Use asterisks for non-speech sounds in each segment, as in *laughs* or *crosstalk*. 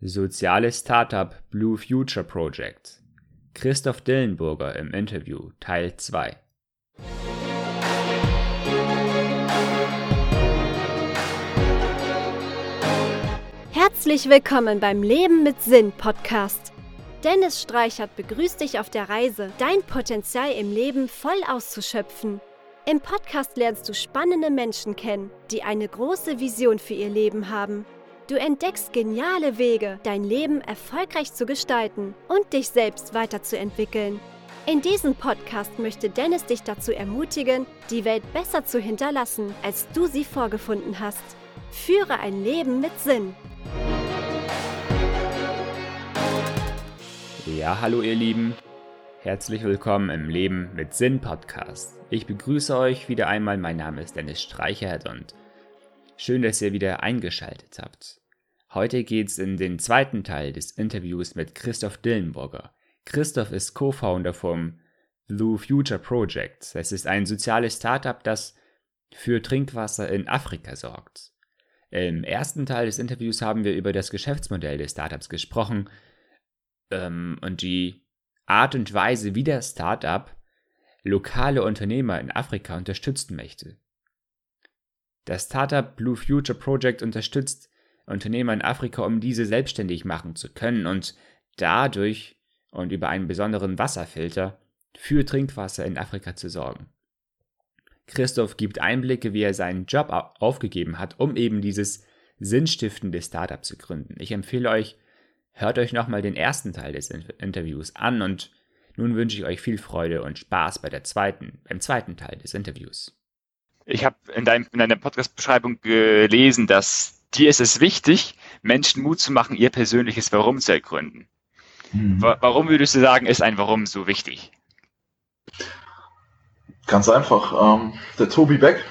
Soziales Startup Blue Future Project. Christoph Dillenburger im Interview Teil 2. Herzlich willkommen beim Leben mit Sinn Podcast. Dennis Streichert begrüßt dich auf der Reise, dein Potenzial im Leben voll auszuschöpfen. Im Podcast lernst du spannende Menschen kennen, die eine große Vision für ihr Leben haben Du entdeckst geniale Wege, dein Leben erfolgreich zu gestalten und dich selbst weiterzuentwickeln. In diesem Podcast möchte Dennis dich dazu ermutigen, die Welt besser zu hinterlassen, als du sie vorgefunden hast. Führe ein Leben mit Sinn. Ja, hallo ihr Lieben. Herzlich willkommen im Leben mit Sinn Podcast. Ich begrüße euch wieder einmal. Mein Name ist Dennis Streichert und schön, dass ihr wieder eingeschaltet habt. Heute geht's in den zweiten Teil des Interviews mit Christoph Dillenburger. Christoph ist Co-Founder vom Blue Future Project. Es ist ein soziales Startup, das für Trinkwasser in Afrika sorgt. Im ersten Teil des Interviews haben wir über das Geschäftsmodell des Startups gesprochen ähm, und die Art und Weise, wie das Startup lokale Unternehmer in Afrika unterstützen möchte. Das Startup Blue Future Project unterstützt Unternehmer in Afrika, um diese selbstständig machen zu können und dadurch und über einen besonderen Wasserfilter für Trinkwasser in Afrika zu sorgen. Christoph gibt Einblicke, wie er seinen Job aufgegeben hat, um eben dieses sinnstiftende Startup zu gründen. Ich empfehle euch, hört euch nochmal den ersten Teil des Interviews an und nun wünsche ich euch viel Freude und Spaß bei der zweiten, beim zweiten Teil des Interviews. Ich habe in, in deiner Podcast-Beschreibung gelesen, dass dir ist es wichtig, Menschen Mut zu machen, ihr persönliches Warum zu ergründen. Mhm. Warum würdest du sagen, ist ein Warum so wichtig? Ganz einfach. Ähm, der Tobi Beck,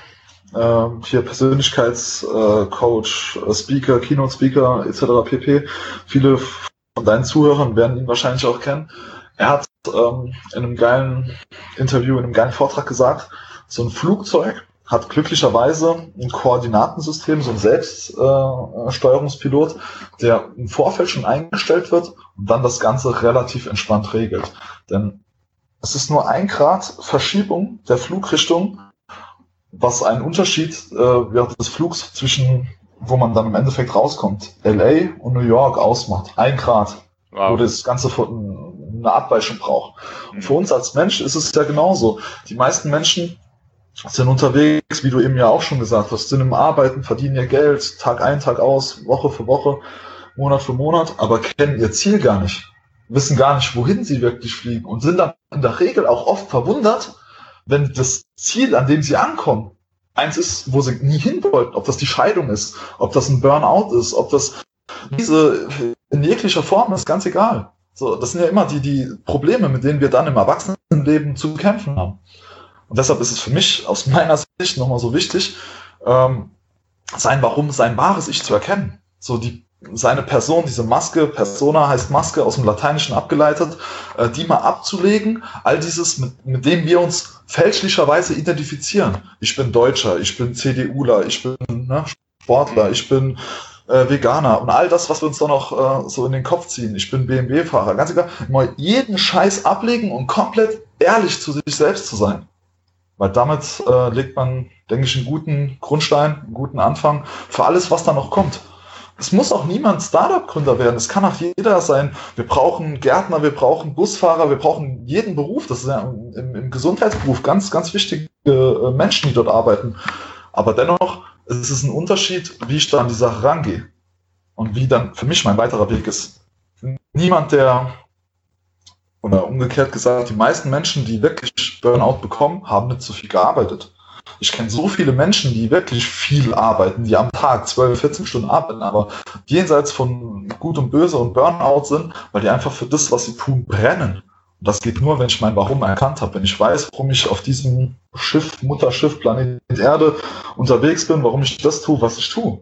äh, hier Persönlichkeitscoach, äh, Speaker, Keynote-Speaker etc. pp. Viele von deinen Zuhörern werden ihn wahrscheinlich auch kennen. Er hat ähm, in einem geilen Interview, in einem geilen Vortrag gesagt, so ein Flugzeug hat glücklicherweise ein Koordinatensystem, so ein Selbststeuerungspilot, äh, der im Vorfeld schon eingestellt wird und dann das Ganze relativ entspannt regelt. Denn es ist nur ein Grad Verschiebung der Flugrichtung, was einen Unterschied äh, während des Flugs zwischen, wo man dann im Endeffekt rauskommt, LA und New York ausmacht. Ein Grad, wow. wo das Ganze eine Abweichung braucht. Mhm. Für uns als Mensch ist es ja genauso. Die meisten Menschen sind unterwegs, wie du eben ja auch schon gesagt hast, sind im Arbeiten, verdienen ihr Geld, Tag ein, Tag aus, Woche für Woche, Monat für Monat, aber kennen ihr Ziel gar nicht, wissen gar nicht, wohin sie wirklich fliegen und sind dann in der Regel auch oft verwundert, wenn das Ziel, an dem sie ankommen, eins ist, wo sie nie hin wollten, ob das die Scheidung ist, ob das ein Burnout ist, ob das diese in jeglicher Form ist, ganz egal. So, das sind ja immer die, die Probleme, mit denen wir dann im Erwachsenenleben zu kämpfen haben. Und deshalb ist es für mich aus meiner Sicht nochmal so wichtig, ähm, sein Warum, sein wahres Ich zu erkennen. So die seine Person, diese Maske, Persona heißt Maske aus dem Lateinischen abgeleitet, äh, die mal abzulegen, all dieses, mit, mit dem wir uns fälschlicherweise identifizieren. Ich bin Deutscher, ich bin CDUler, ich bin ne, Sportler, ich bin äh, Veganer und all das, was wir uns da noch äh, so in den Kopf ziehen. Ich bin BMW-Fahrer, ganz egal. Mal jeden Scheiß ablegen und komplett ehrlich zu sich selbst zu sein. Weil damit äh, legt man, denke ich, einen guten Grundstein, einen guten Anfang für alles, was da noch kommt. Es muss auch niemand Startup-Gründer werden. Es kann auch jeder sein. Wir brauchen Gärtner, wir brauchen Busfahrer, wir brauchen jeden Beruf. Das ist ja im, im Gesundheitsberuf ganz, ganz wichtige äh, Menschen, die dort arbeiten. Aber dennoch es ist ein Unterschied, wie ich da an die Sache rangehe. Und wie dann für mich mein weiterer Weg ist. Niemand, der oder umgekehrt gesagt, die meisten Menschen, die wirklich Burnout bekommen, haben nicht so viel gearbeitet. Ich kenne so viele Menschen, die wirklich viel arbeiten, die am Tag 12, 14 Stunden arbeiten, aber jenseits von Gut und Böse und Burnout sind, weil die einfach für das, was sie tun, brennen. Und das geht nur, wenn ich mein Warum erkannt habe, wenn ich weiß, warum ich auf diesem Schiff, Mutterschiff, Planet Erde unterwegs bin, warum ich das tue, was ich tue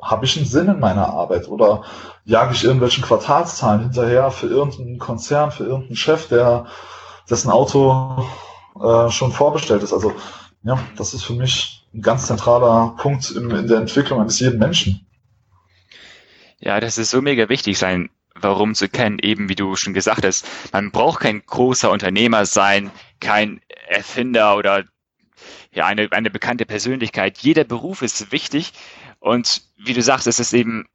habe ich einen Sinn in meiner Arbeit oder jage ich irgendwelchen Quartalszahlen hinterher für irgendeinen Konzern, für irgendeinen Chef, der dessen Auto äh, schon vorbestellt ist. Also ja, das ist für mich ein ganz zentraler Punkt in, in der Entwicklung eines jeden Menschen. Ja, das ist so mega wichtig, sein Warum zu kennen, eben wie du schon gesagt hast. Man braucht kein großer Unternehmer sein, kein Erfinder oder ja, eine, eine bekannte Persönlichkeit. Jeder Beruf ist wichtig und wie du sagst, es ist eben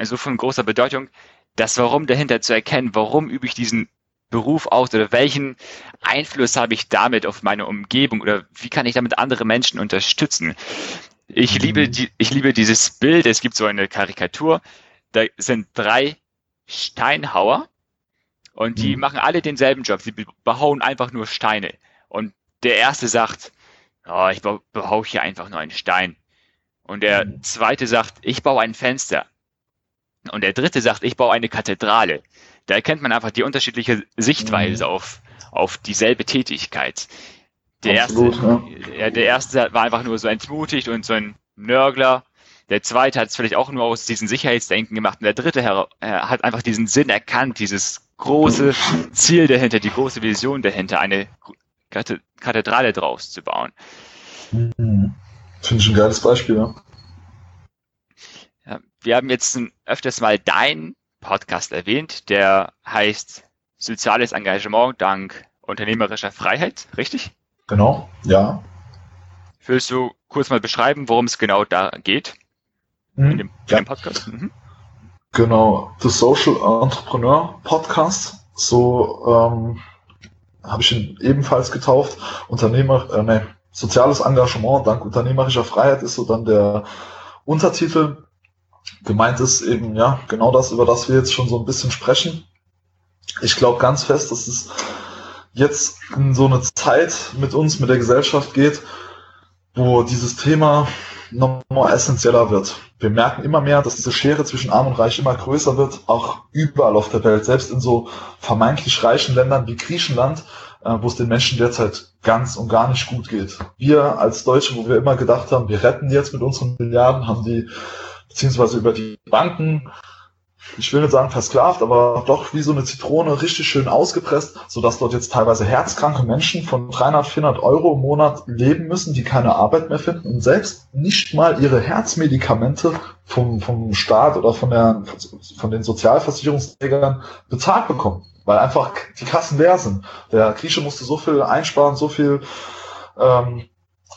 so von großer Bedeutung, das Warum dahinter zu erkennen. Warum übe ich diesen Beruf aus oder welchen Einfluss habe ich damit auf meine Umgebung oder wie kann ich damit andere Menschen unterstützen? Ich mhm. liebe die, ich liebe dieses Bild. Es gibt so eine Karikatur. Da sind drei Steinhauer und die mhm. machen alle denselben Job. Sie behauen einfach nur Steine. Und der erste sagt, oh, ich behau hier einfach nur einen Stein. Und der mhm. zweite sagt, ich baue ein Fenster. Und der dritte sagt, ich baue eine Kathedrale. Da erkennt man einfach die unterschiedliche Sichtweise mhm. auf, auf dieselbe Tätigkeit. Der, Absolut, erste, ja. der erste war einfach nur so entmutigt und so ein Nörgler. Der zweite hat es vielleicht auch nur aus diesem Sicherheitsdenken gemacht. Und der dritte äh, hat einfach diesen Sinn erkannt, dieses große Ziel dahinter, die große Vision dahinter, eine Kathedrale draus zu bauen. Mhm. Finde ich ein geiles Beispiel, ja. ja wir haben jetzt öfters mal deinen Podcast erwähnt, der heißt Soziales Engagement dank unternehmerischer Freiheit, richtig? Genau, ja. Willst du kurz mal beschreiben, worum es genau da geht? Mhm. In, dem, ja. in dem Podcast? Mhm. Genau, The Social Entrepreneur Podcast. So ähm, habe ich ihn ebenfalls getauft. Unternehmer, äh, nee, soziales Engagement dank unternehmerischer Freiheit ist so dann der Untertitel. Gemeint ist eben, ja, genau das, über das wir jetzt schon so ein bisschen sprechen. Ich glaube ganz fest, dass es jetzt in so eine Zeit mit uns, mit der Gesellschaft geht, wo dieses Thema nochmal essentieller wird. Wir merken immer mehr, dass diese Schere zwischen Arm und Reich immer größer wird, auch überall auf der Welt, selbst in so vermeintlich reichen Ländern wie Griechenland, äh, wo es den Menschen derzeit ganz und gar nicht gut geht. Wir als Deutsche, wo wir immer gedacht haben, wir retten jetzt mit unseren Milliarden, haben die beziehungsweise über die Banken ich will nicht sagen versklavt, aber doch wie so eine Zitrone richtig schön ausgepresst, sodass dort jetzt teilweise herzkranke Menschen von 300, 400 Euro im Monat leben müssen, die keine Arbeit mehr finden und selbst nicht mal ihre Herzmedikamente vom, vom Staat oder von, der, von den Sozialversicherungsträgern bezahlt bekommen, weil einfach die Kassen leer sind. Der Grieche musste so viel einsparen, so viel ähm,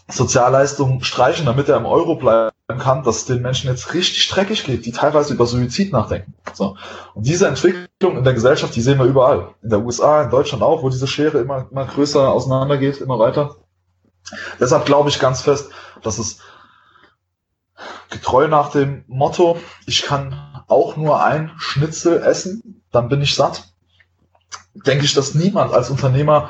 Sozialleistungen streichen, damit er im Euro bleiben kann, dass es den Menschen jetzt richtig dreckig geht, die teilweise über Suizid nachdenken. So. Und diese Entwicklung in der Gesellschaft, die sehen wir überall. In der USA, in Deutschland auch, wo diese Schere immer, immer größer auseinandergeht, immer weiter. Deshalb glaube ich ganz fest, dass es getreu nach dem Motto, ich kann auch nur ein Schnitzel essen, dann bin ich satt, denke ich, dass niemand als Unternehmer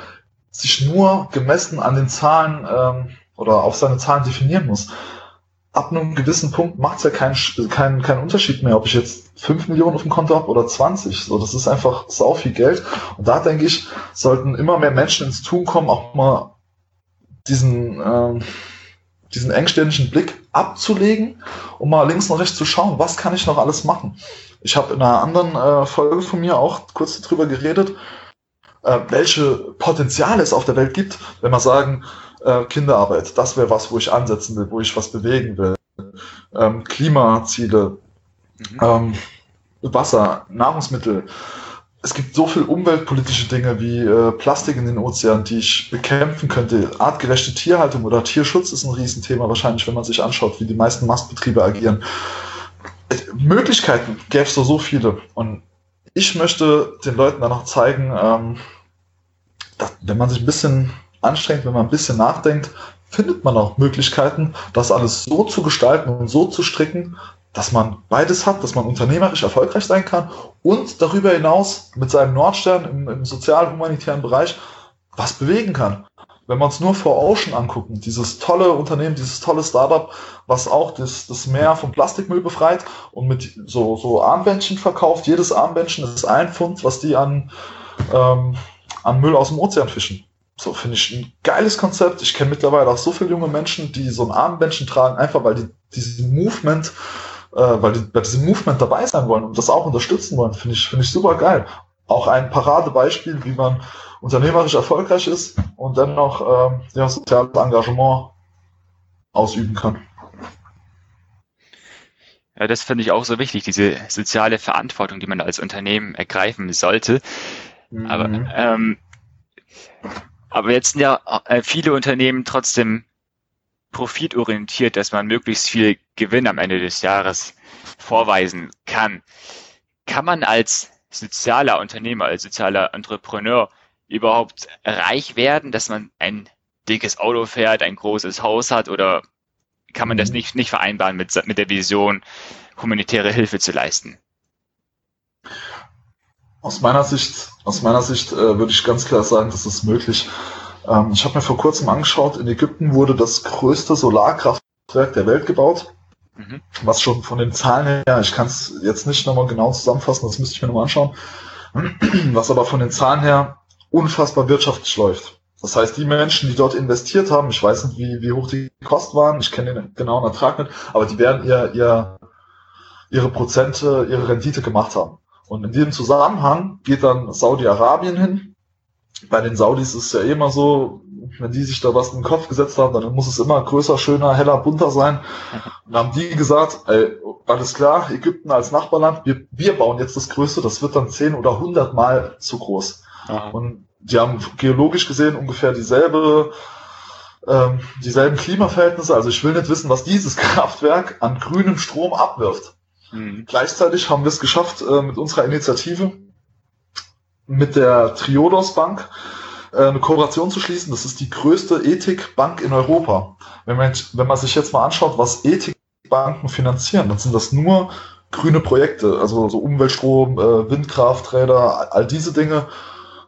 sich nur gemessen an den Zahlen ähm, oder auf seine Zahlen definieren muss. Ab einem gewissen Punkt macht es ja keinen kein, kein Unterschied mehr, ob ich jetzt 5 Millionen auf dem Konto habe oder 20. So, das ist einfach sau viel Geld. Und da denke ich, sollten immer mehr Menschen ins Tun kommen, auch mal diesen, ähm, diesen engständigen Blick abzulegen und mal links und rechts zu schauen, was kann ich noch alles machen. Ich habe in einer anderen äh, Folge von mir auch kurz darüber geredet, äh, welche Potenziale es auf der Welt gibt, wenn man sagen, äh, Kinderarbeit, das wäre was, wo ich ansetzen will, wo ich was bewegen will. Ähm, Klimaziele, mhm. ähm, Wasser, Nahrungsmittel. Es gibt so viel umweltpolitische Dinge wie äh, Plastik in den Ozeanen, die ich bekämpfen könnte. Artgerechte Tierhaltung oder Tierschutz ist ein Riesenthema wahrscheinlich, wenn man sich anschaut, wie die meisten Mastbetriebe agieren. Äh, Möglichkeiten gäbe es so, so viele. Und ich möchte den Leuten dann noch zeigen, ähm, dass, wenn man sich ein bisschen anstrengend, wenn man ein bisschen nachdenkt, findet man auch Möglichkeiten, das alles so zu gestalten und so zu stricken, dass man beides hat, dass man unternehmerisch erfolgreich sein kann und darüber hinaus mit seinem Nordstern im, im sozial-humanitären Bereich was bewegen kann. Wenn wir uns nur vor Ocean angucken, dieses tolle Unternehmen, dieses tolle Startup, was auch das, das Meer vom Plastikmüll befreit und mit so, so Armbändchen verkauft. Jedes Armbändchen ist ein Pfund, was die an, ähm, an Müll aus dem Ozean fischen. So finde ich ein geiles Konzept. Ich kenne mittlerweile auch so viele junge Menschen, die so ein Armbändchen tragen, einfach weil die diesen Movement, äh, weil die bei diesem Movement dabei sein wollen und das auch unterstützen wollen. Finde ich, finde ich super geil. Auch ein Paradebeispiel, wie man unternehmerisch erfolgreich ist und dennoch äh, ja, soziales Engagement ausüben kann. Ja, das finde ich auch so wichtig, diese soziale Verantwortung, die man als Unternehmen ergreifen sollte. Mhm. Aber, ähm, aber jetzt sind ja äh, viele Unternehmen trotzdem profitorientiert, dass man möglichst viel Gewinn am Ende des Jahres vorweisen kann. Kann man als sozialer Unternehmer, als sozialer Entrepreneur überhaupt reich werden, dass man ein dickes Auto fährt, ein großes Haus hat oder kann man das mhm. nicht, nicht vereinbaren mit, mit der Vision, humanitäre Hilfe zu leisten? Aus meiner Sicht, aus meiner Sicht äh, würde ich ganz klar sagen, das ist möglich. Ähm, ich habe mir vor kurzem angeschaut, in Ägypten wurde das größte Solarkraftwerk der Welt gebaut. Mhm. Was schon von den Zahlen her, ich kann es jetzt nicht nochmal genau zusammenfassen, das müsste ich mir nochmal anschauen, *clears throat* was aber von den Zahlen her unfassbar wirtschaftlich läuft. Das heißt, die Menschen, die dort investiert haben, ich weiß nicht, wie, wie hoch die Kosten waren, ich kenne den genauen Ertrag nicht, aber die werden ihr, ihr, ihre Prozente, ihre Rendite gemacht haben. Und in diesem Zusammenhang geht dann Saudi-Arabien hin. Bei den Saudis ist es ja immer so, wenn die sich da was in den Kopf gesetzt haben, dann muss es immer größer, schöner, heller, bunter sein. Und dann haben die gesagt, ey, alles klar, Ägypten als Nachbarland, wir, wir bauen jetzt das Größte, das wird dann zehn oder hundert Mal zu groß. Aha. Und die haben geologisch gesehen ungefähr dieselbe, ähm, dieselben Klimaverhältnisse. Also ich will nicht wissen, was dieses *laughs* Kraftwerk an grünem Strom abwirft. Mhm. Gleichzeitig haben wir es geschafft, äh, mit unserer Initiative mit der Triodos Bank äh, eine Kooperation zu schließen. Das ist die größte Ethikbank in Europa. Wenn man, wenn man sich jetzt mal anschaut, was Ethikbanken finanzieren, dann sind das nur grüne Projekte, also so Umweltstrom, äh, Windkrafträder, all diese Dinge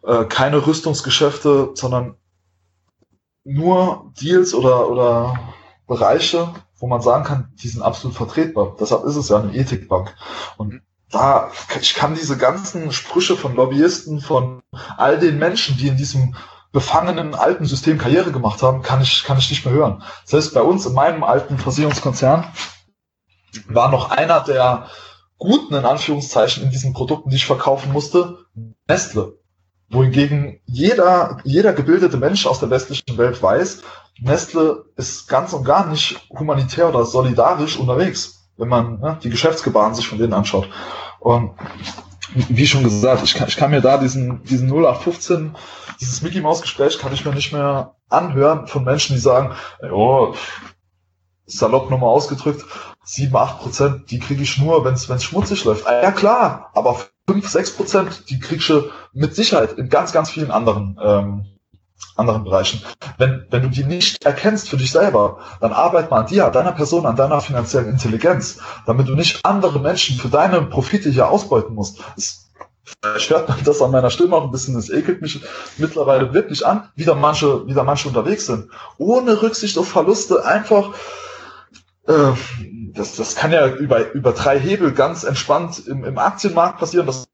äh, keine Rüstungsgeschäfte, sondern nur Deals oder, oder Bereiche, wo man sagen kann, die sind absolut vertretbar. Deshalb ist es ja eine Ethikbank. Und da, ich kann diese ganzen Sprüche von Lobbyisten, von all den Menschen, die in diesem befangenen alten System Karriere gemacht haben, kann ich, kann ich nicht mehr hören. Heißt, bei uns in meinem alten Versicherungskonzern war noch einer der guten, in Anführungszeichen, in diesen Produkten, die ich verkaufen musste, Nestle wohingegen jeder, jeder gebildete Mensch aus der westlichen Welt weiß, Nestle ist ganz und gar nicht humanitär oder solidarisch unterwegs, wenn man ne, die Geschäftsgebaren sich von denen anschaut. Und wie schon gesagt, ich kann, ich kann mir da diesen, diesen 0815, dieses Mickey Maus Gespräch kann ich mir nicht mehr anhören von Menschen, die sagen, oh, salopp nochmal ausgedrückt, 7, 8 Prozent, die kriege ich nur, wenn es schmutzig läuft. Ja klar, aber 5, 6 Prozent, die kriegst du mit Sicherheit in ganz, ganz vielen anderen, ähm, anderen Bereichen. Wenn, wenn du die nicht erkennst für dich selber, dann arbeit mal an dir, an deiner Person, an deiner finanziellen Intelligenz, damit du nicht andere Menschen für deine Profite hier ausbeuten musst. Das, Vielleicht hört man das an meiner Stimme auch ein bisschen, es ekelt mich mittlerweile wirklich an, wie da manche, wie da manche unterwegs sind. Ohne Rücksicht auf Verluste, einfach das, das kann ja über, über drei Hebel ganz entspannt im, im Aktienmarkt passieren, dass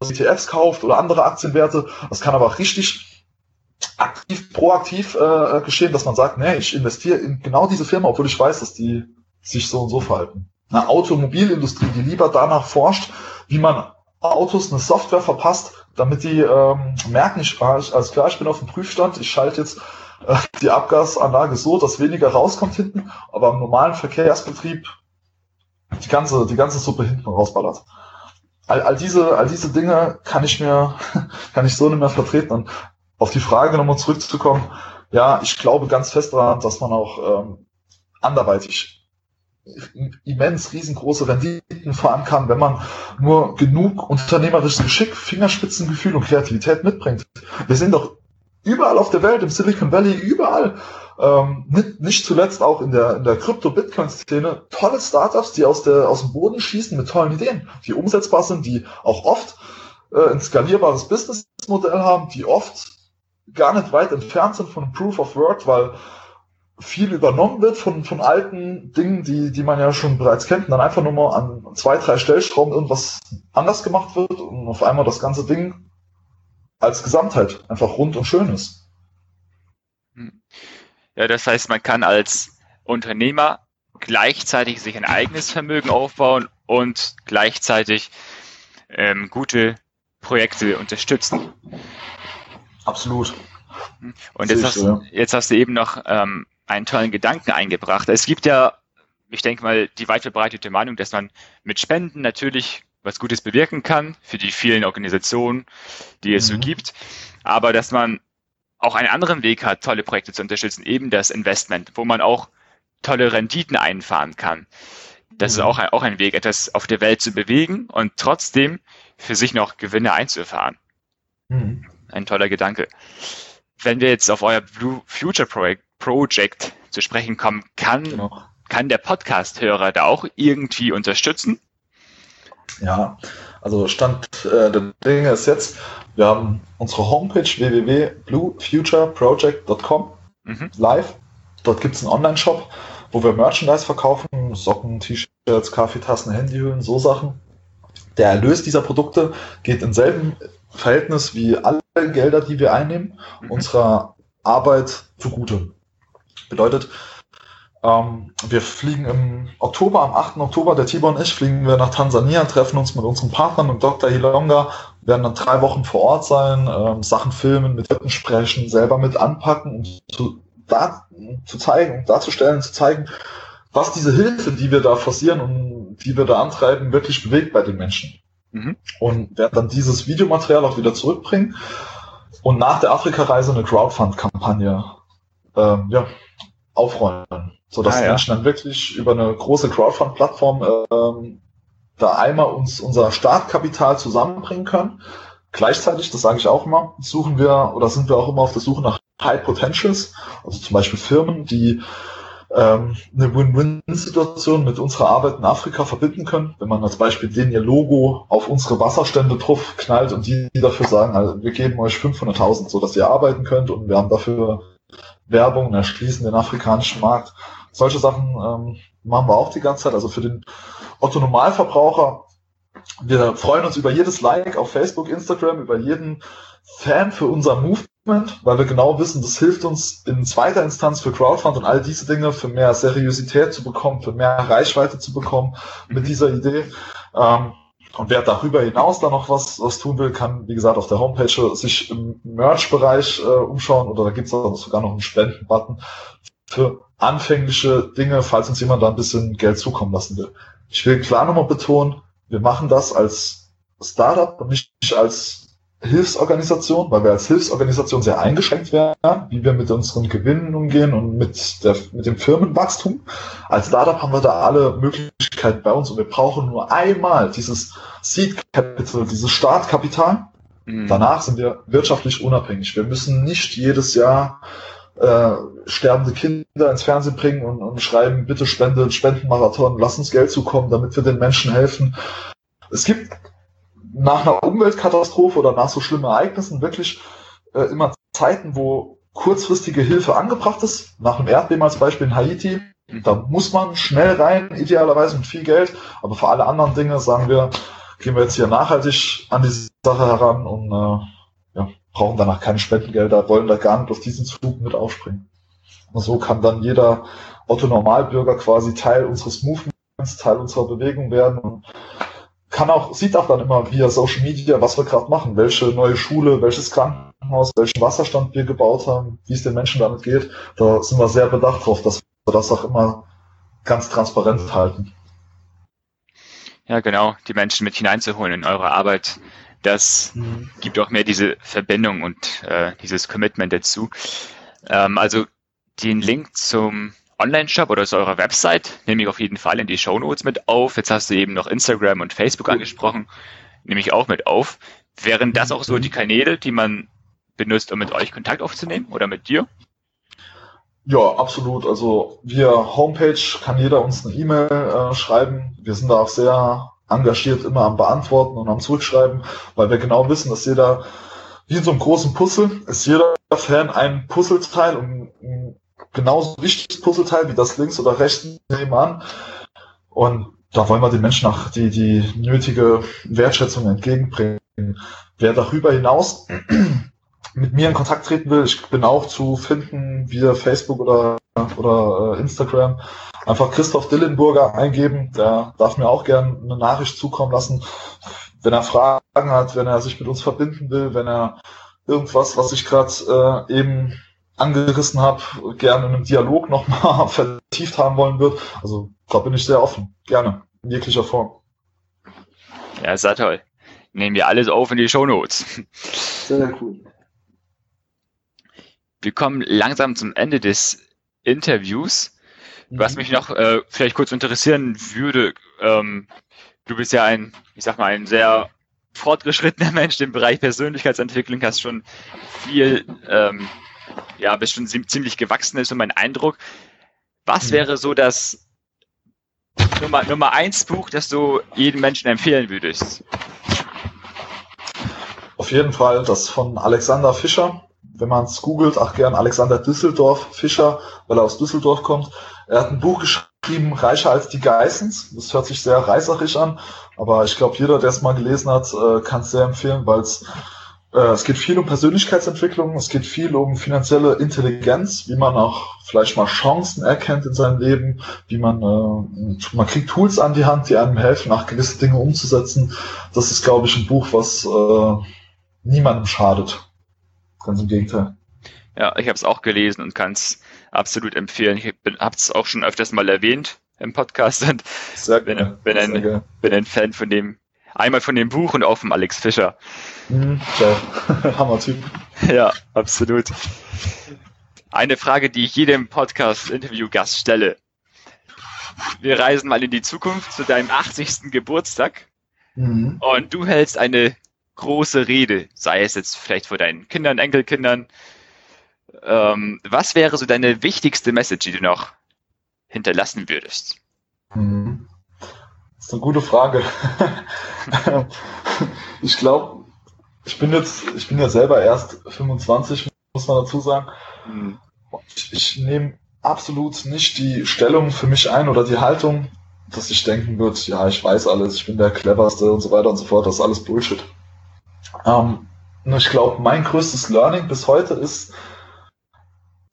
man ETFs kauft oder andere Aktienwerte. Das kann aber auch richtig aktiv, proaktiv äh, geschehen, dass man sagt, nee, ich investiere in genau diese Firma, obwohl ich weiß, dass die sich so und so verhalten. Eine Automobilindustrie, die lieber danach forscht, wie man Autos eine Software verpasst, damit die ähm, merken, ich, alles klar, ich bin auf dem Prüfstand, ich schalte jetzt *laughs* die Abgasanlage so, dass weniger rauskommt hinten, aber im normalen Verkehrsbetrieb die ganze, die ganze Suppe hinten rausballert. All, all diese, all diese Dinge kann ich mir, *laughs* kann ich so nicht mehr vertreten. Und auf die Frage nochmal zurückzukommen, ja, ich glaube ganz fest daran, dass man auch ähm, anderweitig immens riesengroße Renditen fahren kann, wenn man nur genug unternehmerisches Geschick, Fingerspitzengefühl und Kreativität mitbringt. Wir sind doch überall auf der Welt, im Silicon Valley, überall. Ähm, nicht, nicht zuletzt auch in der, in der Krypto-Bitcoin-Szene tolle Startups, die aus, der, aus dem Boden schießen mit tollen Ideen, die umsetzbar sind, die auch oft äh, ein skalierbares Businessmodell haben, die oft gar nicht weit entfernt sind von Proof of Work, weil viel übernommen wird von, von alten Dingen, die, die man ja schon bereits kennt, und dann einfach nur mal an zwei, drei Stellschrauben irgendwas anders gemacht wird und auf einmal das ganze Ding als Gesamtheit einfach rund und schön ist. Ja, das heißt, man kann als Unternehmer gleichzeitig sich ein eigenes Vermögen aufbauen und gleichzeitig ähm, gute Projekte unterstützen. Absolut. Und jetzt hast, jetzt hast, du eben noch ähm, einen tollen Gedanken eingebracht. Es gibt ja ich denke mal, die weit verbreitete Meinung, dass man mit Spenden natürlich was Gutes bewirken kann für die vielen Organisationen, die es mhm. so gibt, aber dass man auch einen anderen Weg hat, tolle Projekte zu unterstützen, eben das Investment, wo man auch tolle Renditen einfahren kann. Das mhm. ist auch ein, auch ein Weg, etwas auf der Welt zu bewegen und trotzdem für sich noch Gewinne einzufahren. Mhm. Ein toller Gedanke. Wenn wir jetzt auf euer Blue Future Project, Project zu sprechen kommen, kann, genau. kann der Podcast-Hörer da auch irgendwie unterstützen? Ja, also Stand äh, der Dinge ist jetzt, wir haben unsere Homepage www.bluefutureproject.com mhm. live. Dort gibt es einen Online-Shop, wo wir Merchandise verkaufen, Socken, T-Shirts, Kaffeetassen, Handyhüllen, so Sachen. Der Erlös dieser Produkte geht in selben Verhältnis wie alle Gelder, die wir einnehmen, mhm. unserer Arbeit zugute. Bedeutet, ähm, wir fliegen im Oktober, am 8. Oktober, der Tibor und ich, fliegen wir nach Tansania, treffen uns mit unserem Partner, mit Dr. Hilonga, werden dann drei Wochen vor Ort sein, ähm, Sachen filmen, mit Leuten sprechen, selber mit anpacken, um zu, da, zu zeigen, um darzustellen, zu zeigen, was diese Hilfe, die wir da forcieren und die wir da antreiben, wirklich bewegt bei den Menschen. Mhm. Und werden dann dieses Videomaterial auch wieder zurückbringen und nach der Afrika-Reise eine Crowdfund-Kampagne ähm, ja, aufrollen sodass ah, ja. Menschen dann wirklich über eine große Crowdfund-Plattform ähm, da einmal uns unser Startkapital zusammenbringen können. Gleichzeitig, das sage ich auch immer, suchen wir oder sind wir auch immer auf der Suche nach High Potentials, also zum Beispiel Firmen, die ähm, eine Win-Win-Situation mit unserer Arbeit in Afrika verbinden können. Wenn man als Beispiel den ihr Logo auf unsere Wasserstände drauf knallt und die, die dafür sagen, also wir geben euch 500.000, so dass ihr arbeiten könnt und wir haben dafür Werbung und erschließen den afrikanischen Markt. Solche Sachen ähm, machen wir auch die ganze Zeit. Also für den Otto Normalverbraucher, wir freuen uns über jedes Like auf Facebook, Instagram, über jeden Fan für unser Movement, weil wir genau wissen, das hilft uns in zweiter Instanz für Crowdfund und all diese Dinge für mehr Seriosität zu bekommen, für mehr Reichweite zu bekommen mit mhm. dieser Idee. Ähm, und wer darüber hinaus da noch was, was tun will, kann, wie gesagt, auf der Homepage sich im Merch-Bereich äh, umschauen oder da gibt es sogar noch einen Spenden-Button für anfängliche Dinge, falls uns jemand da ein bisschen Geld zukommen lassen will. Ich will klar nochmal betonen, wir machen das als Startup und nicht als Hilfsorganisation, weil wir als Hilfsorganisation sehr eingeschränkt werden, wie wir mit unseren Gewinnen umgehen und mit, der, mit dem Firmenwachstum. Als Startup haben wir da alle Möglichkeiten bei uns und wir brauchen nur einmal dieses Seed Capital, dieses Startkapital. Mhm. Danach sind wir wirtschaftlich unabhängig. Wir müssen nicht jedes Jahr äh, sterbende Kinder ins Fernsehen bringen und, und schreiben, bitte spende, Spendenmarathon, lass uns Geld zukommen, damit wir den Menschen helfen. Es gibt nach einer Umweltkatastrophe oder nach so schlimmen Ereignissen wirklich äh, immer Zeiten, wo kurzfristige Hilfe angebracht ist. Nach einem Erdbeben als Beispiel in Haiti. Mhm. Da muss man schnell rein, idealerweise mit viel Geld. Aber für alle anderen Dinge sagen wir, gehen wir jetzt hier nachhaltig an die Sache heran und äh, ja, brauchen danach keine Spendengelder, wollen da gar nicht auf diesen Zug mit aufspringen. Und so kann dann jeder Otto-Normalbürger quasi Teil unseres Movements, Teil unserer Bewegung werden und kann auch, sieht auch dann immer via Social Media, was wir gerade machen, welche neue Schule, welches Krankenhaus, welchen Wasserstand wir gebaut haben, wie es den Menschen damit geht. Da sind wir sehr bedacht drauf, dass wir das auch immer ganz transparent halten. Ja, genau, die Menschen mit hineinzuholen in eure Arbeit das mhm. gibt auch mehr diese Verbindung und äh, dieses Commitment dazu. Ähm, also den Link zum Online-Shop oder zu eurer Website nehme ich auf jeden Fall in die Show Notes mit auf. Jetzt hast du eben noch Instagram und Facebook angesprochen, nehme ich auch mit auf. Wären das auch so die Kanäle, die man benutzt, um mit euch Kontakt aufzunehmen oder mit dir? Ja, absolut. Also via Homepage kann jeder uns eine E-Mail äh, schreiben. Wir sind da auch sehr engagiert immer am Beantworten und am Zurückschreiben, weil wir genau wissen, dass jeder, wie in so einem großen Puzzle, ist jeder Fan ein Puzzleteil und genauso wichtiges Puzzleteil wie das links oder rechts nebenan. Und da wollen wir den Menschen auch die, die nötige Wertschätzung entgegenbringen. Wer darüber hinaus *clears throat* mit mir in Kontakt treten will, ich bin auch zu finden via Facebook oder, oder äh, Instagram. Einfach Christoph Dillenburger eingeben, der darf mir auch gerne eine Nachricht zukommen lassen. Wenn er Fragen hat, wenn er sich mit uns verbinden will, wenn er irgendwas, was ich gerade äh, eben angerissen habe, gerne in einem Dialog nochmal *laughs* vertieft haben wollen wird. Also da bin ich sehr offen. Gerne. In jeglicher Form. Ja, sehr toll. Nehmen wir alles auf in die Shownotes. *laughs* Sehr cool. Wir kommen langsam zum Ende des Interviews. Was mhm. mich noch äh, vielleicht kurz interessieren würde, ähm, du bist ja ein, ich sag mal, ein sehr fortgeschrittener *laughs* Mensch im Bereich Persönlichkeitsentwicklung, hast schon viel, ähm, ja, bist schon ziemlich gewachsen, ist so mein Eindruck. Was mhm. wäre so das Nummer, Nummer eins Buch, das du jedem Menschen empfehlen würdest? Auf jeden Fall das von Alexander Fischer. Wenn man es googelt, ach gern Alexander Düsseldorf Fischer, weil er aus Düsseldorf kommt. Er hat ein Buch geschrieben, Reicher als die Geissens. Das hört sich sehr reißerisch an, aber ich glaube, jeder, der es mal gelesen hat, äh, kann es sehr empfehlen, weil es es geht viel um Persönlichkeitsentwicklung, es geht viel um finanzielle Intelligenz, wie man auch vielleicht mal Chancen erkennt in seinem Leben, wie man, äh, man kriegt Tools an die Hand, die einem helfen, auch gewisse Dinge umzusetzen. Das ist, glaube ich, ein Buch, was äh, niemandem schadet. Ganz im Gegenteil. Ja, ich habe es auch gelesen und kann es absolut empfehlen. Ich habe es auch schon öfters mal erwähnt im Podcast und sehr bin, ein, bin ein Fan von dem, einmal von dem Buch und auch vom Alex Fischer. Mhm, *laughs* Hammer-Typ. Ja, absolut. Eine Frage, die ich jedem Podcast-Interview-Gast stelle. Wir reisen mal in die Zukunft zu deinem 80. Geburtstag mhm. und du hältst eine große Rede, sei es jetzt vielleicht vor deinen Kindern, Enkelkindern. Ähm, was wäre so deine wichtigste Message, die du noch hinterlassen würdest? Mhm. Das ist eine gute Frage. *laughs* ich glaube, ich bin jetzt, ich bin ja selber erst 25, muss man dazu sagen. Mhm. Ich, ich nehme absolut nicht die Stellung für mich ein oder die Haltung, dass ich denken würde, ja, ich weiß alles, ich bin der cleverste und so weiter und so fort. Das ist alles Bullshit. Ähm, ich glaube, mein größtes Learning bis heute ist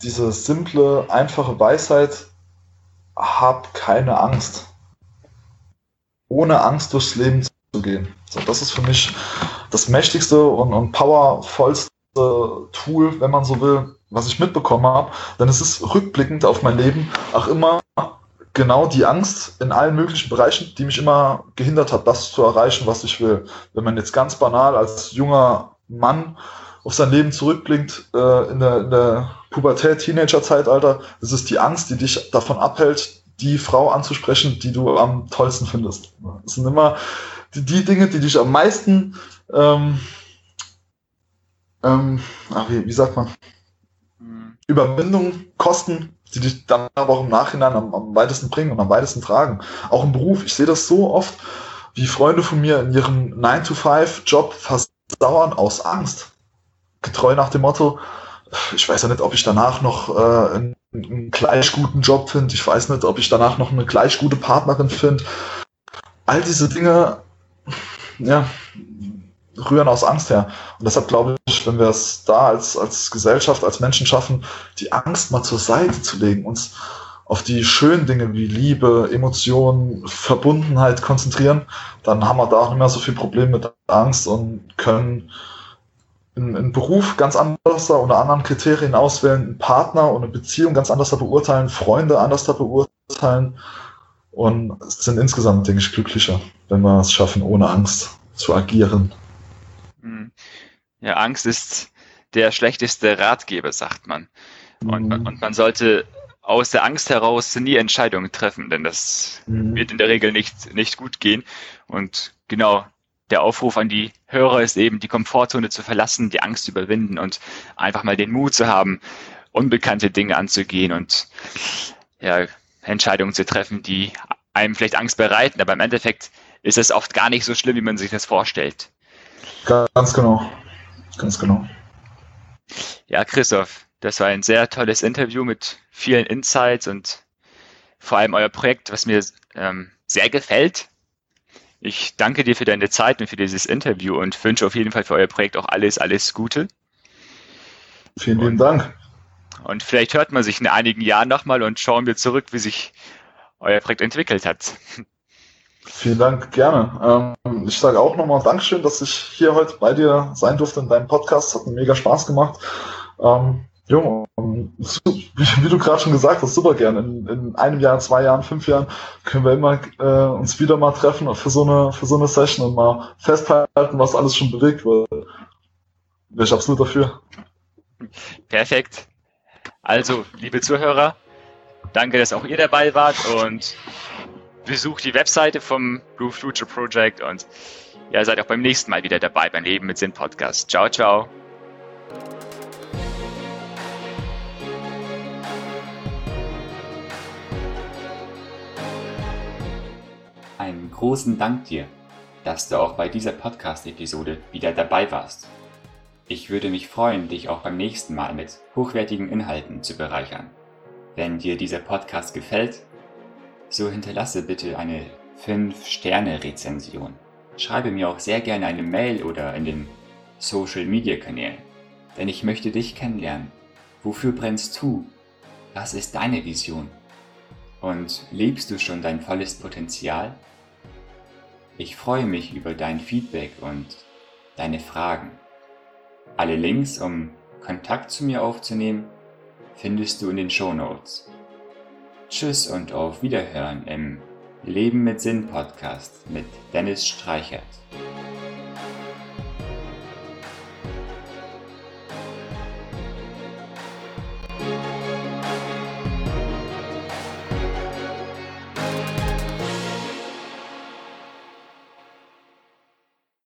diese simple, einfache Weisheit, hab keine Angst. Ohne Angst durchs Leben zu gehen. So, das ist für mich das mächtigste und, und powervollste Tool, wenn man so will, was ich mitbekommen habe. Denn es ist rückblickend auf mein Leben auch immer genau die Angst in allen möglichen Bereichen, die mich immer gehindert hat, das zu erreichen, was ich will. Wenn man jetzt ganz banal als junger Mann auf sein Leben zurückblinkt, äh, in, der, in der Pubertät, Teenager-Zeitalter, ist es die Angst, die dich davon abhält, die Frau anzusprechen, die du am tollsten findest. Das sind immer die, die Dinge, die dich am meisten, ähm, ähm, ach, wie, wie sagt man, hm. Überwindung kosten, die dich dann aber auch im Nachhinein am, am weitesten bringen und am weitesten tragen. Auch im Beruf. Ich sehe das so oft, wie Freunde von mir in ihrem 9-to-5-Job versauern aus Angst. Getreu nach dem Motto, ich weiß ja nicht, ob ich danach noch äh, einen, einen gleich guten Job finde. Ich weiß nicht, ob ich danach noch eine gleich gute Partnerin finde. All diese Dinge, ja, rühren aus Angst her. Und deshalb glaube ich, wenn wir es da als, als Gesellschaft, als Menschen schaffen, die Angst mal zur Seite zu legen, uns auf die schönen Dinge wie Liebe, Emotionen, Verbundenheit konzentrieren, dann haben wir da auch nicht mehr so viel Probleme mit Angst und können einen Beruf ganz anders unter anderen Kriterien auswählen, einen Partner und eine Beziehung ganz anders beurteilen, Freunde anders beurteilen und sind insgesamt, denke ich, glücklicher, wenn wir es schaffen, ohne Angst zu agieren. Hm. Ja, Angst ist der schlechteste Ratgeber, sagt man. Und, mhm. und man sollte aus der Angst heraus nie Entscheidungen treffen, denn das mhm. wird in der Regel nicht, nicht gut gehen. Und genau, der Aufruf an die Hörer ist eben, die Komfortzone zu verlassen, die Angst zu überwinden und einfach mal den Mut zu haben, unbekannte Dinge anzugehen und ja, Entscheidungen zu treffen, die einem vielleicht Angst bereiten, aber im Endeffekt ist es oft gar nicht so schlimm, wie man sich das vorstellt. Ganz genau. Ganz genau. Ja, Christoph, das war ein sehr tolles Interview mit vielen Insights und vor allem euer Projekt, was mir ähm, sehr gefällt. Ich danke dir für deine Zeit und für dieses Interview und wünsche auf jeden Fall für euer Projekt auch alles, alles Gute. Vielen lieben Dank. Und vielleicht hört man sich in einigen Jahren nochmal und schauen wir zurück, wie sich euer Projekt entwickelt hat. Vielen Dank, gerne. Ähm, ich sage auch nochmal Dankeschön, dass ich hier heute bei dir sein durfte in deinem Podcast. Hat mir mega Spaß gemacht. Ähm, Jo, wie, du gerade schon gesagt hast, super gerne. In, in, einem Jahr, zwei Jahren, fünf Jahren können wir immer äh, uns wieder mal treffen für so eine für so eine Session und mal festhalten, was alles schon bewegt wird. Wäre ich absolut dafür. Perfekt. Also, liebe Zuhörer, danke, dass auch ihr dabei wart und besucht die Webseite vom Blue Future Project und ja, seid auch beim nächsten Mal wieder dabei beim Leben mit Sinn Podcast. Ciao, ciao. Großen Dank dir, dass du auch bei dieser Podcast-Episode wieder dabei warst. Ich würde mich freuen, dich auch beim nächsten Mal mit hochwertigen Inhalten zu bereichern. Wenn dir dieser Podcast gefällt, so hinterlasse bitte eine 5-Sterne-Rezension. Schreibe mir auch sehr gerne eine Mail oder in den Social-Media-Kanälen, denn ich möchte dich kennenlernen. Wofür brennst du? Was ist deine Vision? Und lebst du schon dein volles Potenzial? Ich freue mich über dein Feedback und deine Fragen. Alle Links, um Kontakt zu mir aufzunehmen, findest du in den Show Notes. Tschüss und auf Wiederhören im Leben mit Sinn Podcast mit Dennis Streichert.